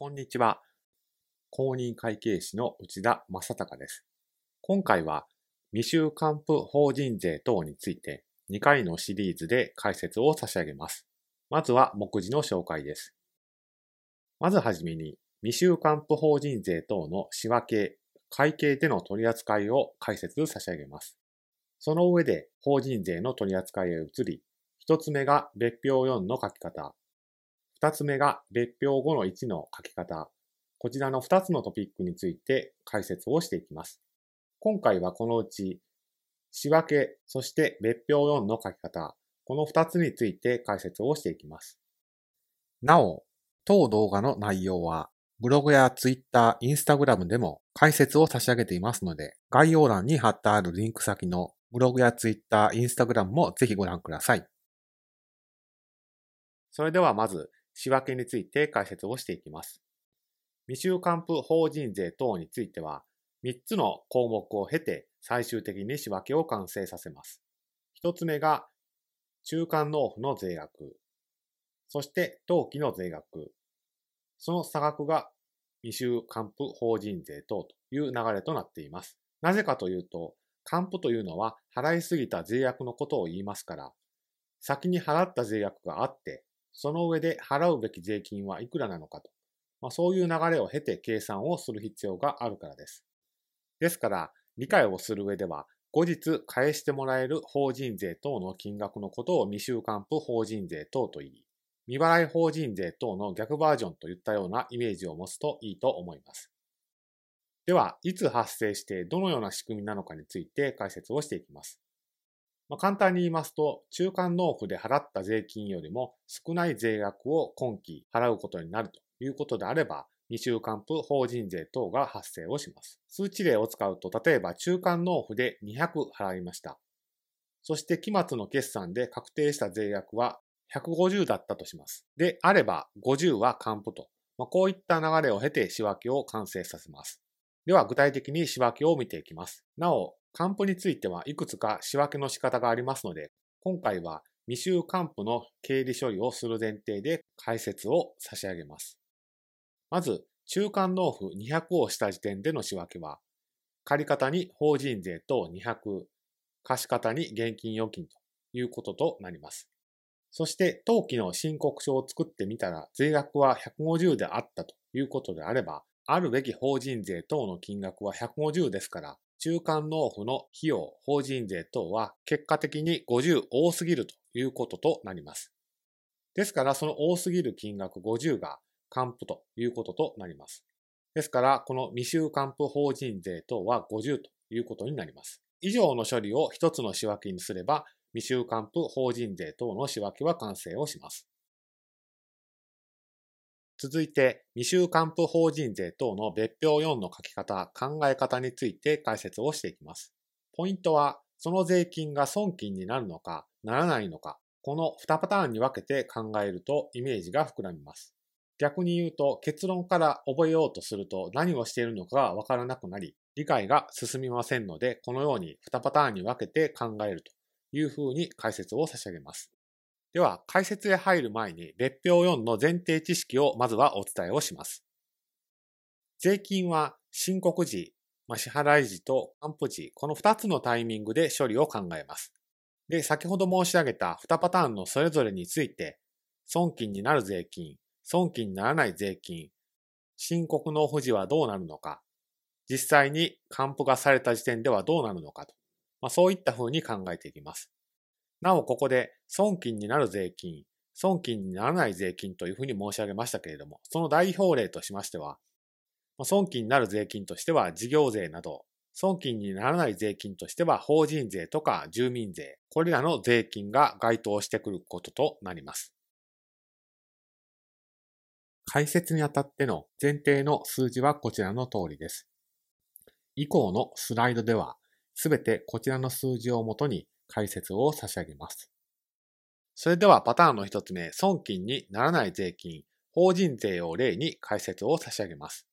こんにちは。公認会計士の内田正隆です。今回は未収還付法人税等について2回のシリーズで解説を差し上げます。まずは目次の紹介です。まずはじめに未収還付法人税等の仕分け、会計での取り扱いを解説差し上げます。その上で法人税の取り扱いへ移り、一つ目が別表4の書き方、二つ目が別表5の1の書き方。こちらの二つのトピックについて解説をしていきます。今回はこのうち、仕分け、そして別表4の書き方、この二つについて解説をしていきます。なお、当動画の内容は、ブログやツイッター、インスタグラムでも解説を差し上げていますので、概要欄に貼ってあるリンク先のブログやツイッター、インスタグラムもぜひご覧ください。それではまず、仕分けについて解説をしていきます。未収還付法人税等については、3つの項目を経て最終的に仕分けを完成させます。1つ目が中間納付の税額、そして当期の税額、その差額が未収還付法人税等という流れとなっています。なぜかというと、還付というのは払いすぎた税額のことを言いますから、先に払った税額があって、その上で払うべき税金はいくらなのかと、まあ、そういう流れを経て計算をする必要があるからです。ですから、理解をする上では、後日返してもらえる法人税等の金額のことを未収還付法人税等と言い、未払い法人税等の逆バージョンといったようなイメージを持つといいと思います。では、いつ発生してどのような仕組みなのかについて解説をしていきます。まあ、簡単に言いますと、中間納付で払った税金よりも少ない税額を今期払うことになるということであれば、未収還付法人税等が発生をします。数値例を使うと、例えば中間納付で200払いました。そして期末の決算で確定した税額は150だったとします。であれば50は還付と。まあ、こういった流れを経て仕分けを完成させます。では具体的に仕分けを見ていきます。なお、還付についてはいくつか仕分けの仕方がありますので、今回は未収還付の経理処理をする前提で解説を差し上げます。まず、中間納付200をした時点での仕分けは、借方に法人税等200、貸方に現金預金ということとなります。そして、当期の申告書を作ってみたら、税額は150であったということであれば、あるべき法人税等の金額は150ですから、中間納付の費用、法人税等は結果的に50多すぎるということとなります。ですから、その多すぎる金額50が還付ということとなります。ですから、この未収還付法人税等は50ということになります。以上の処理を一つの仕分けにすれば、未収還付法人税等の仕分けは完成をします。続いて、未収還付法人税等の別表4の書き方、考え方について解説をしていきます。ポイントは、その税金が損金になるのか、ならないのか、この2パターンに分けて考えるとイメージが膨らみます。逆に言うと、結論から覚えようとすると何をしているのかがわからなくなり、理解が進みませんので、このように2パターンに分けて考えるというふうに解説を差し上げます。では、解説へ入る前に別表4の前提知識をまずはお伝えをします。税金は申告時、まあ、支払い時と還付時、この2つのタイミングで処理を考えます。で、先ほど申し上げた2パターンのそれぞれについて、損金になる税金、損金にならない税金、申告納付時はどうなるのか、実際に還付がされた時点ではどうなるのかと、まあ、そういった風に考えていきます。なお、ここで損金になる税金、損金にならない税金というふうに申し上げましたけれども、その代表例としましては、損金になる税金としては事業税など、損金にならない税金としては法人税とか住民税、これらの税金が該当してくることとなります。解説にあたっての前提の数字はこちらの通りです。以降のスライドでは、すべてこちらの数字をもとに解説を差し上げます。それではパターンの一つ目、損金にならない税金、法人税を例に解説を差し上げます。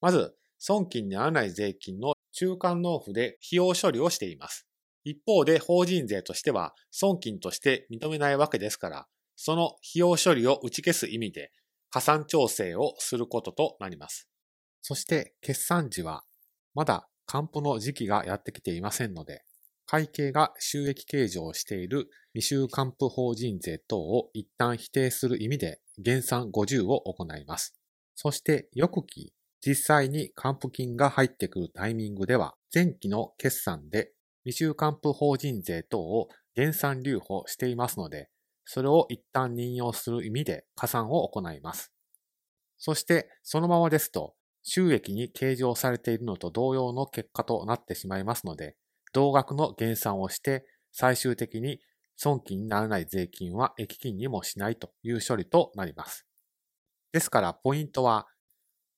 まず、損金にならない税金の中間納付で費用処理をしています。一方で法人税としては損金として認めないわけですから、その費用処理を打ち消す意味で、加算調整をすることとなります。そして決算時はまだ還付の時期がやってきていませんので、会計が収益計上している未収還付法人税等を一旦否定する意味で減算50を行います。そして翌期、実際に還付金が入ってくるタイミングでは、前期の決算で未収還付法人税等を減算留保していますので、それを一旦任用する意味で加算を行います。そしてそのままですと、収益に計上されているのと同様の結果となってしまいますので、同額の減算をして最終的に損金にならない税金は益金にもしないという処理となります。ですからポイントは、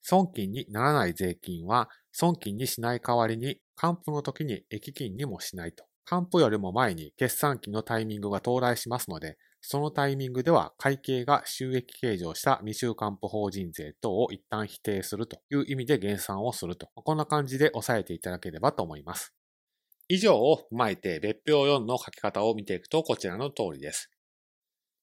損金にならない税金は損金にしない代わりに還付の時に益金にもしないと。還付よりも前に決算期のタイミングが到来しますので、そのタイミングでは会計が収益計上した未収還付法人税等を一旦否定するという意味で減算をすると。こんな感じで押さえていただければと思います。以上を踏まえて別表4の書き方を見ていくとこちらの通りです。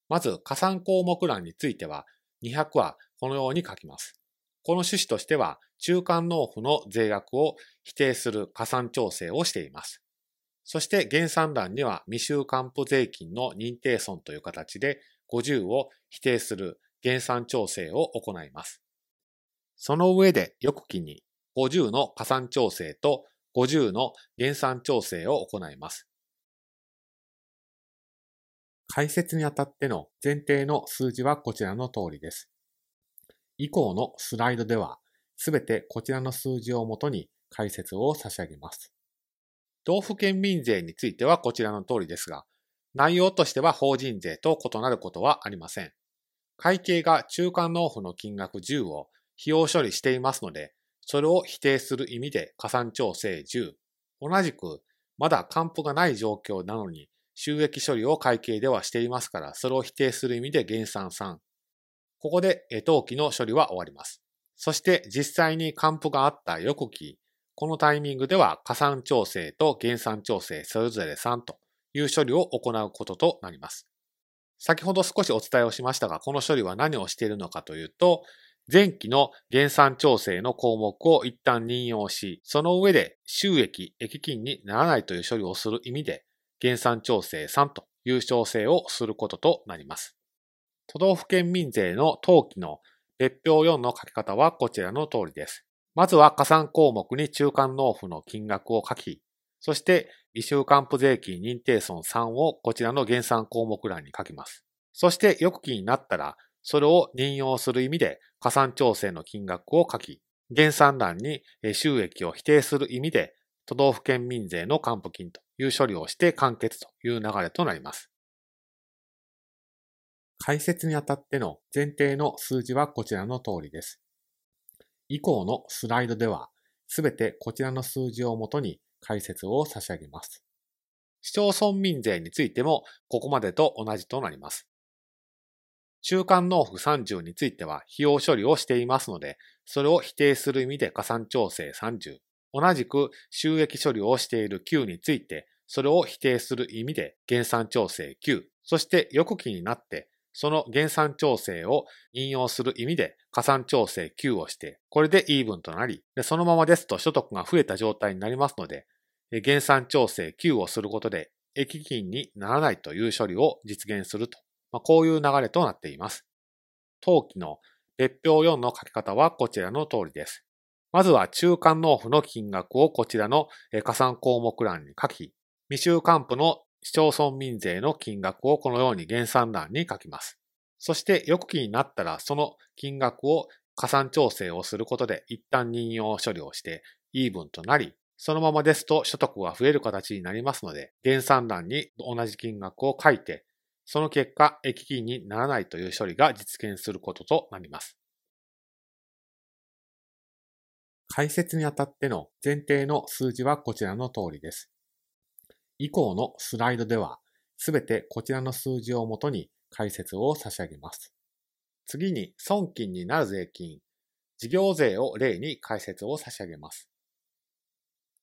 まず、加算項目欄については、200はこのように書きます。この趣旨としては、中間納付の税額を否定する加算調整をしています。そして減算欄には未収還付税金の認定損という形で50を否定する減算調整を行います。その上で翌期に50の加算調整と50の減算調整を行います。解説にあたっての前提の数字はこちらの通りです。以降のスライドでは、すべてこちらの数字をもとに解説を差し上げます。道府県民税についてはこちらの通りですが、内容としては法人税と異なることはありません。会計が中間納付の金額10を費用処理していますので、それを否定する意味で加算調整10。同じく、まだ還付がない状況なのに、収益処理を会計ではしていますから、それを否定する意味で減算3。ここで当期の処理は終わります。そして実際に還付があった翌期、このタイミングでは加算調整と減算調整それぞれ3という処理を行うこととなります。先ほど少しお伝えをしましたが、この処理は何をしているのかというと、前期の減産調整の項目を一旦任用し、その上で収益、益金にならないという処理をする意味で、減産調整3という調整をすることとなります。都道府県民税の登記の別表4の書き方はこちらの通りです。まずは加算項目に中間納付の金額を書き、そして未収還付税金認定損3をこちらの減算項目欄に書きます。そして翌期になったらそれを任用する意味で加算調整の金額を書き、減算欄に収益を否定する意味で都道府県民税の還付金という処理をして完結という流れとなります。解説にあたっての前提の数字はこちらの通りです。以降のスライドでは、すべてこちらの数字をもとに解説を差し上げます。市町村民税についてもここまでと同じとなります。中間納付30については費用処理をしていますので、それを否定する意味で加算調整30。同じく収益処理をしている9について、それを否定する意味で減算調整9。そして翌期になって、その減算調整を引用する意味で加算調整9をして、これでイーブンとなり、そのままですと所得が増えた状態になりますので、減算調整9をすることで、益金にならないという処理を実現するとまあ、こういう流れとなっています。当期の別表4の書き方はこちらの通りです。まずは中間納付の金額をこちらの加算項目欄に書き、未収還付の市町村民税の金額をこのように減算欄に書きます。そして翌期になったらその金額を加算調整をすることで一旦任用処理をしてイーブンとなり、そのままですと所得が増える形になりますので、減算欄に同じ金額を書いてその結果、益金にならないという処理が実現することとなります。解説にあたっての前提の数字はこちらの通りです。以降のスライドでは、すべてこちらの数字をもとに解説を差し上げます。次に損金になる税金、事業税を例に解説を差し上げます。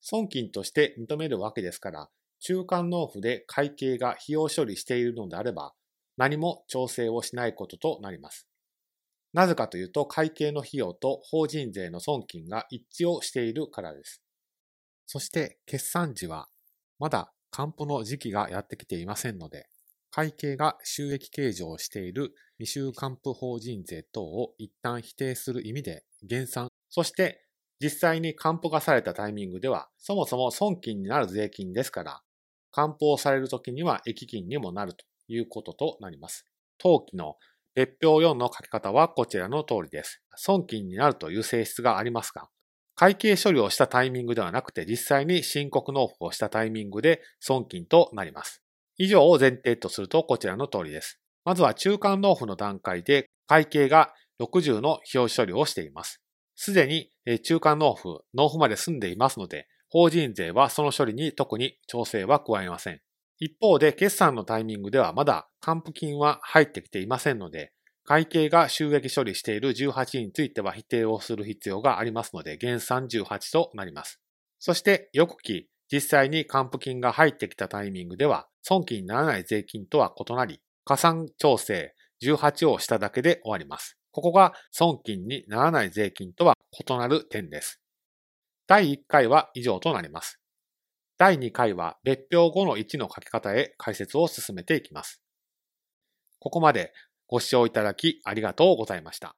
損金として認めるわけですから、中間納付で会計が費用処理しているのであれば、何も調整をしないこととなります。なぜかというと会計の費用と法人税の損金が一致をしているからです。そして決算時はまだ還付の時期がやってきていませんので、会計が収益計上をしている未収還付法人税等を一旦否定する意味で減算、そして実際に還付がされたタイミングでは、そもそも損金になる税金ですから、還付をされるときには益金にもなるということとなります。当期の別表4の書き方はこちらの通りです。損金になるという性質がありますが、会計処理をしたタイミングではなくて実際に申告納付をしたタイミングで損金となります。以上を前提とするとこちらの通りです。まずは中間納付の段階で会計が60の費用処理をしています。すでに中間納付、納付まで済んでいますので、法人税はその処理に特に調整は加えません。一方で決算のタイミングではまだ還付金は入ってきていませんので、会計が収益処理している18については否定をする必要がありますので、減算18となります。そして翌期、実際に還付金が入ってきたタイミングでは、損金にならない税金とは異なり、加算調整18をしただけで終わります。ここが損金にならない税金とは異なる点です。第1回は以上となります。第2回は別表後の1の書き方へ解説を進めていきます。ここまでご視聴いただきありがとうございました。